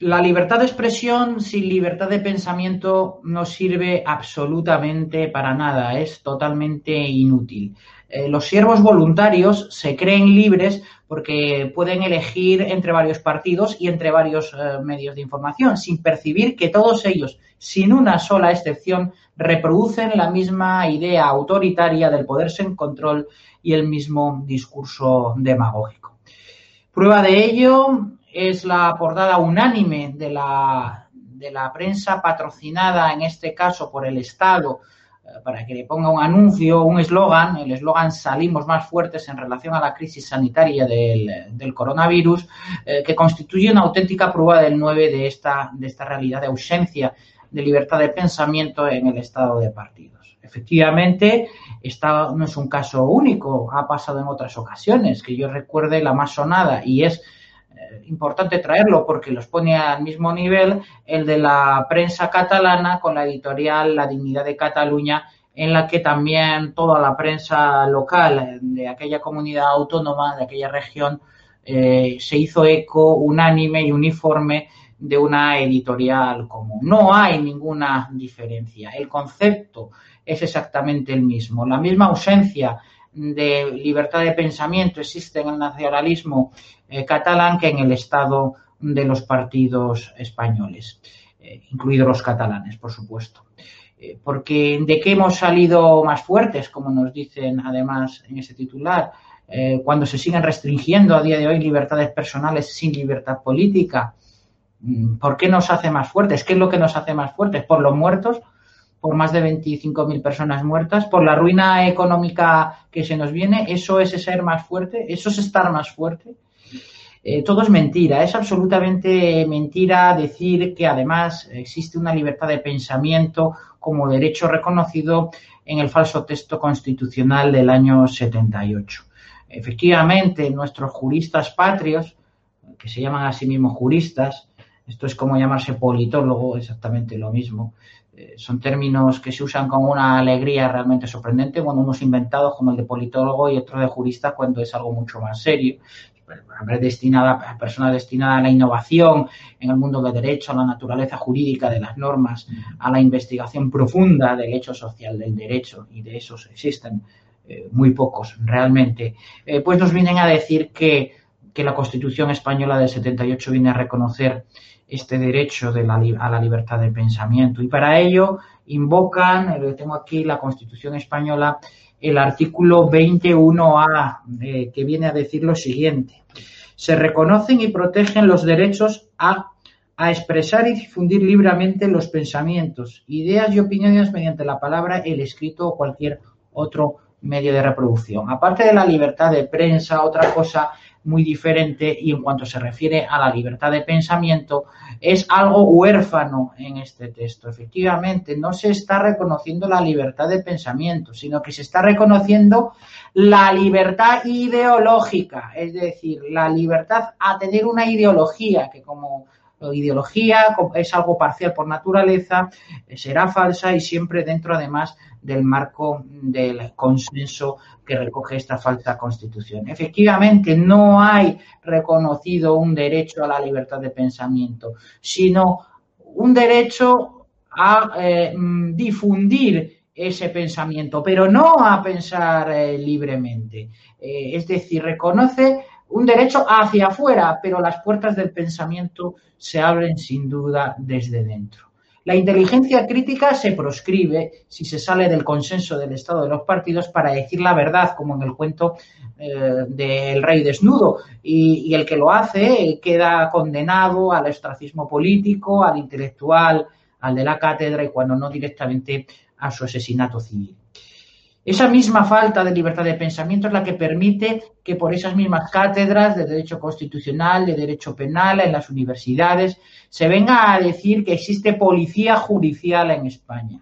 La libertad de expresión sin libertad de pensamiento no sirve absolutamente para nada, es totalmente inútil. Eh, los siervos voluntarios se creen libres porque pueden elegir entre varios partidos y entre varios eh, medios de información, sin percibir que todos ellos, sin una sola excepción, reproducen la misma idea autoritaria del poderse en control y el mismo discurso demagógico. Prueba de ello es la portada unánime de la, de la prensa patrocinada, en este caso por el Estado, para que le ponga un anuncio, un eslogan, el eslogan salimos más fuertes en relación a la crisis sanitaria del, coronavirus, eh, que constituye una auténtica prueba del 9 de esta, de esta realidad de ausencia de libertad de pensamiento en el estado de partidos. Efectivamente, esta no es un caso único, ha pasado en otras ocasiones, que yo recuerde la más sonada y es importante traerlo porque los pone al mismo nivel el de la prensa catalana con la editorial La Dignidad de Cataluña, en la que también toda la prensa local de aquella comunidad autónoma, de aquella región, eh, se hizo eco unánime y uniforme de una editorial común. No hay ninguna diferencia. El concepto es exactamente el mismo. La misma ausencia de libertad de pensamiento existe en el nacionalismo eh, catalán que en el estado de los partidos españoles, eh, incluidos los catalanes, por supuesto. Eh, porque de qué hemos salido más fuertes, como nos dicen además en ese titular, cuando se siguen restringiendo a día de hoy libertades personales sin libertad política. Mm, ¿Por qué nos hace más fuertes? ¿Qué es lo que nos hace más fuertes? ¿Por los muertos? Por más de 25.000 personas muertas, por la ruina económica que se nos viene, eso es ser más fuerte, eso es estar más fuerte. Eh, todo es mentira, es absolutamente mentira decir que además existe una libertad de pensamiento como derecho reconocido en el falso texto constitucional del año 78. Efectivamente, nuestros juristas patrios, que se llaman a sí mismos juristas, esto es como llamarse politólogo, exactamente lo mismo, eh, son términos que se usan con una alegría realmente sorprendente, bueno, unos inventados como el de politólogo y otro de jurista cuando es algo mucho más serio. Destinada, personas destinadas a la innovación en el mundo del derecho, a la naturaleza jurídica de las normas, a la investigación profunda del hecho social del derecho, y de esos existen eh, muy pocos realmente, eh, pues nos vienen a decir que, que la Constitución española del 78 viene a reconocer este derecho a la libertad de pensamiento. Y para ello invocan, eh, tengo aquí la Constitución española, el artículo 21A, eh, que viene a decir lo siguiente. Se reconocen y protegen los derechos a, a expresar y difundir libremente los pensamientos, ideas y opiniones mediante la palabra, el escrito o cualquier otro medio de reproducción. Aparte de la libertad de prensa, otra cosa muy diferente y en cuanto se refiere a la libertad de pensamiento es algo huérfano en este texto. Efectivamente, no se está reconociendo la libertad de pensamiento, sino que se está reconociendo la libertad ideológica, es decir, la libertad a tener una ideología que como ideología es algo parcial por naturaleza, será falsa y siempre dentro además del marco del consenso que recoge esta falsa constitución. Efectivamente, no hay reconocido un derecho a la libertad de pensamiento, sino un derecho a eh, mm, difundir ese pensamiento, pero no a pensar eh, libremente. Eh, es decir, reconoce un derecho hacia afuera, pero las puertas del pensamiento se abren sin duda desde dentro. La inteligencia crítica se proscribe si se sale del consenso del estado de los partidos para decir la verdad, como en el cuento eh, del rey desnudo, y, el que lo hace queda condenado al ostracismo político, al intelectual, al de la cátedra y cuando no directamente a su asesinato civil. Esa misma falta de libertad de pensamiento es la que permite que por esas mismas cátedras de derecho constitucional, de derecho penal, en las universidades, se venga a decir que existe policía judicial en España.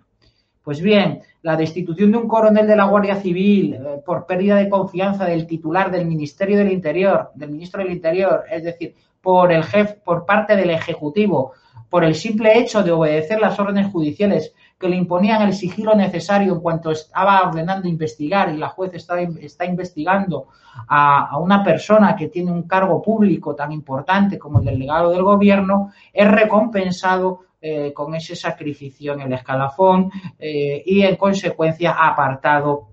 Pues bien, la destitución de un coronel de la Guardia Civil eh, por pérdida de confianza del titular del Ministerio del Interior, del ministro del Interior, es decir, por el jefe, por parte del Ejecutivo, por el simple hecho de obedecer las órdenes judiciales que le imponían el sigilo necesario en cuanto estaba ordenando investigar y la juez está, está investigando a, una persona que tiene un cargo público tan importante como el delegado del gobierno, es recompensado eh, con ese sacrificio en el escalafón eh, y en consecuencia apartado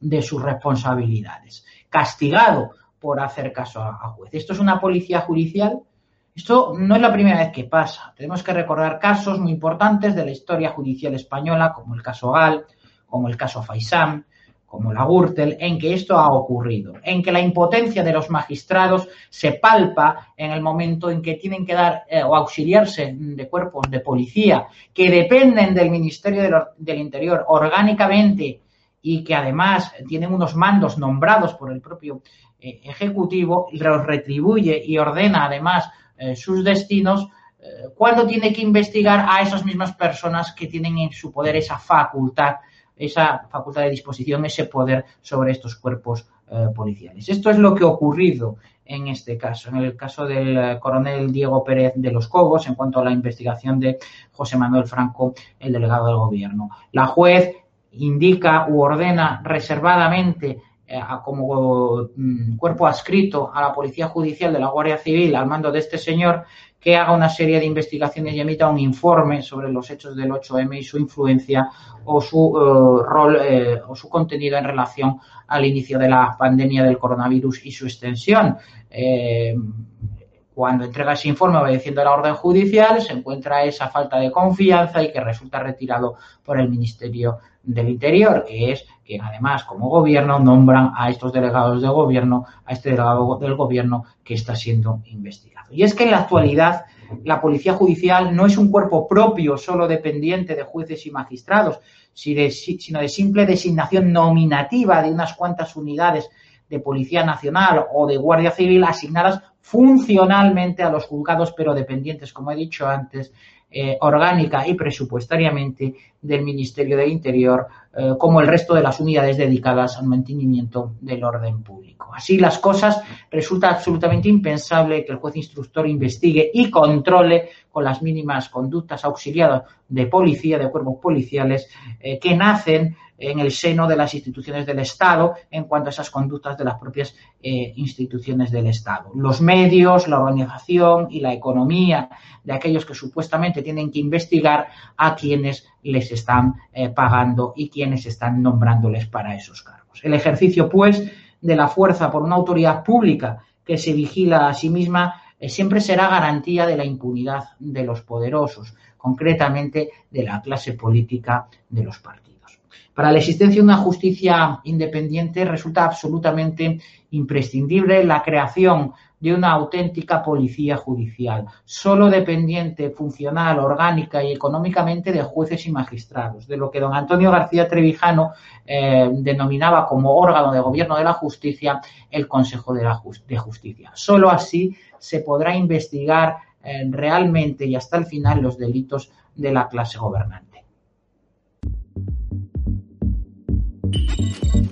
de sus responsabilidades, castigado por hacer caso a, a juez. Esto es una policía judicial esto no es la primera vez que pasa. Tenemos que recordar casos muy importantes de la historia judicial española, como el caso Gal, como el caso Faisán, como la Gürtel, en que esto ha ocurrido, en que la impotencia de los magistrados se palpa en el momento en que tienen que dar eh, o auxiliarse de cuerpos de policía que dependen del Ministerio del, Interior orgánicamente y que además tienen unos mandos nombrados por el propio eh, Ejecutivo, los retribuye y ordena además eh, sus destinos, eh, cuando tiene que investigar a esas mismas personas que tienen en su poder esa facultad, esa facultad de disposición, ese poder sobre estos cuerpos eh, policiales. Esto es lo que ha ocurrido en este caso, en el caso del coronel Diego Pérez de los Cobos, en cuanto a la investigación de José Manuel Franco, el delegado del gobierno. La juez indica u ordena reservadamente eh, como mm, cuerpo adscrito a la Policía Judicial de la Guardia Civil al mando de este señor que haga una serie de investigaciones y emita un informe sobre los hechos del 8M y su influencia o su eh, rol eh, o su contenido en relación al inicio de la pandemia del coronavirus y su extensión. cuando entrega ese informe obedeciendo a la orden judicial, se encuentra esa falta de confianza y que resulta retirado por el Ministerio del Interior, que es quien además como gobierno nombran a estos delegados de gobierno, a este delegado del gobierno que está siendo investigado. Y es que en la actualidad la Policía Judicial no es un cuerpo propio, solo dependiente de jueces y magistrados, sino de simple designación nominativa de unas cuantas unidades de Policía Nacional o de Guardia Civil asignadas funcionalmente a los juzgados, pero dependientes, como he dicho antes, eh, orgánica y presupuestariamente del Ministerio del Interior, eh, como el resto de las unidades dedicadas al mantenimiento del orden público. Así las cosas, resulta absolutamente impensable que el juez instructor investigue y controle con las mínimas conductas auxiliadas de policía, de cuerpos policiales, eh, que nacen en el seno de las instituciones del Estado en cuanto a esas conductas de las propias eh, instituciones del Estado. Los medios, la organización y la economía de aquellos que supuestamente tienen que investigar a quienes les están eh, pagando y quienes están nombrándoles para esos cargos. El ejercicio, pues, de la fuerza por una autoridad pública que se vigila a sí misma eh, siempre será garantía de la impunidad de los poderosos, concretamente de la clase política de los partidos. Para la existencia de una justicia independiente resulta absolutamente imprescindible la creación de una auténtica policía judicial, solo dependiente, funcional, orgánica y económicamente de jueces y magistrados, de lo que don Antonio García Trevijano eh, denominaba como órgano de gobierno de la justicia el Consejo de, la de Justicia. Solo así se podrá investigar eh, realmente y hasta el final los delitos de la clase gobernante. フフフ。